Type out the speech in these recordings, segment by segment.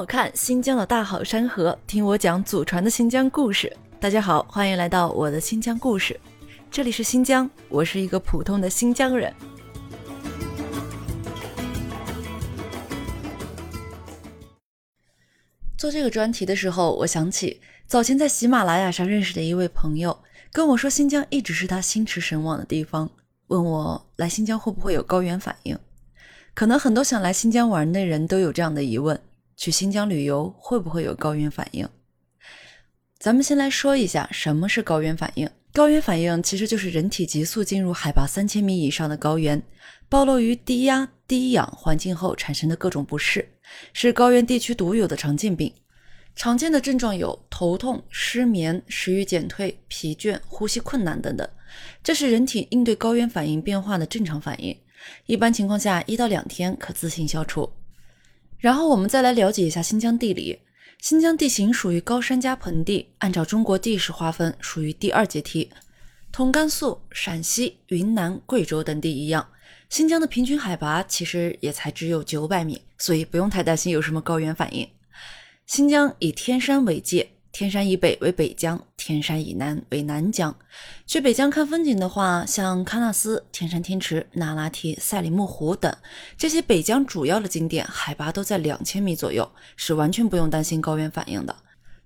我看新疆的大好山河，听我讲祖传的新疆故事。大家好，欢迎来到我的新疆故事。这里是新疆，我是一个普通的新疆人。做这个专题的时候，我想起早前在喜马拉雅上认识的一位朋友，跟我说新疆一直是他心驰神往的地方，问我来新疆会不会有高原反应。可能很多想来新疆玩的人都有这样的疑问。去新疆旅游会不会有高原反应？咱们先来说一下什么是高原反应。高原反应其实就是人体急速进入海拔三千米以上的高原，暴露于低压、低氧环境后产生的各种不适，是高原地区独有的常见病。常见的症状有头痛、失眠、食欲减退、疲倦、呼吸困难等等，这是人体应对高原反应变化的正常反应。一般情况下，一到两天可自行消除。然后我们再来了解一下新疆地理。新疆地形属于高山加盆地，按照中国地势划分，属于第二阶梯，同甘肃、陕西、云南、贵州等地一样。新疆的平均海拔其实也才只有九百米，所以不用太担心有什么高原反应。新疆以天山为界。天山以北为北疆，天山以南为南疆。去北疆看风景的话，像喀纳斯、天山天池、那拉提、赛里木湖等这些北疆主要的景点，海拔都在两千米左右，是完全不用担心高原反应的。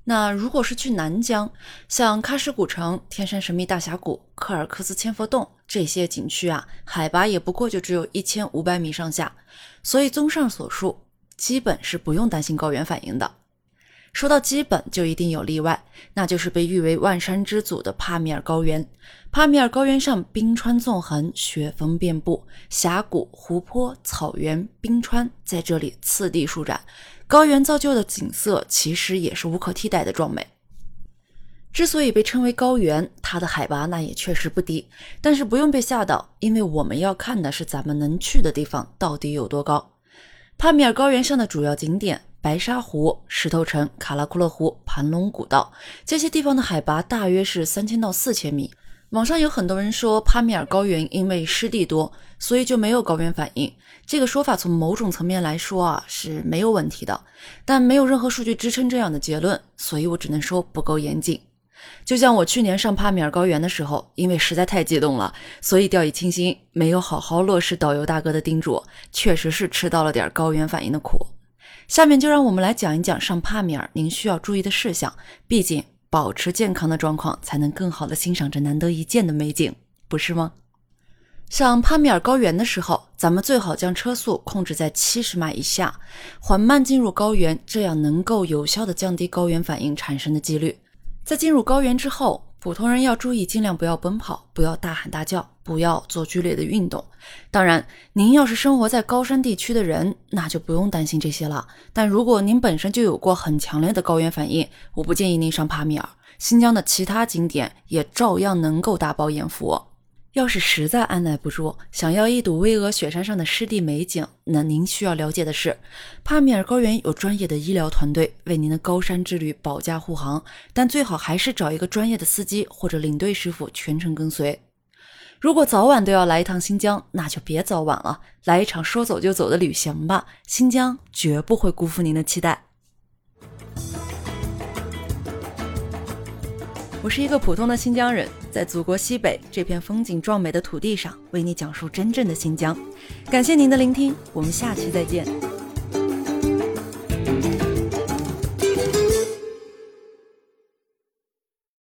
那如果是去南疆，像喀什古城、天山神秘大峡谷、柯尔克孜千佛洞这些景区啊，海拔也不过就只有一千五百米上下，所以综上所述，基本是不用担心高原反应的。说到基本，就一定有例外，那就是被誉为万山之祖的帕米尔高原。帕米尔高原上冰川纵横，雪峰遍布，峡谷、湖泊、草原、冰川在这里次第舒展，高原造就的景色其实也是无可替代的壮美。之所以被称为高原，它的海拔那也确实不低，但是不用被吓到，因为我们要看的是咱们能去的地方到底有多高。帕米尔高原上的主要景点。白沙湖、石头城、卡拉库勒湖、盘龙古道这些地方的海拔大约是三千到四千米。网上有很多人说帕米尔高原因为湿地多，所以就没有高原反应。这个说法从某种层面来说啊是没有问题的，但没有任何数据支撑这样的结论，所以我只能说不够严谨。就像我去年上帕米尔高原的时候，因为实在太激动了，所以掉以轻心，没有好好落实导游大哥的叮嘱，确实是吃到了点高原反应的苦。下面就让我们来讲一讲上帕米尔您需要注意的事项。毕竟保持健康的状况，才能更好的欣赏这难得一见的美景，不是吗？上帕米尔高原的时候，咱们最好将车速控制在七十码以下，缓慢进入高原，这样能够有效的降低高原反应产生的几率。在进入高原之后，普通人要注意，尽量不要奔跑，不要大喊大叫，不要做剧烈的运动。当然，您要是生活在高山地区的人，那就不用担心这些了。但如果您本身就有过很强烈的高原反应，我不建议您上帕米尔。新疆的其他景点也照样能够大饱眼福。要是实在按耐不住，想要一睹巍峨雪山上的湿地美景，那您需要了解的是，帕米尔高原有专业的医疗团队为您的高山之旅保驾护航，但最好还是找一个专业的司机或者领队师傅全程跟随。如果早晚都要来一趟新疆，那就别早晚了，来一场说走就走的旅行吧。新疆绝不会辜负您的期待。我是一个普通的新疆人在祖国西北这片风景壮美的土地上为你讲述真正的新疆。感谢您的聆听我们下期再见。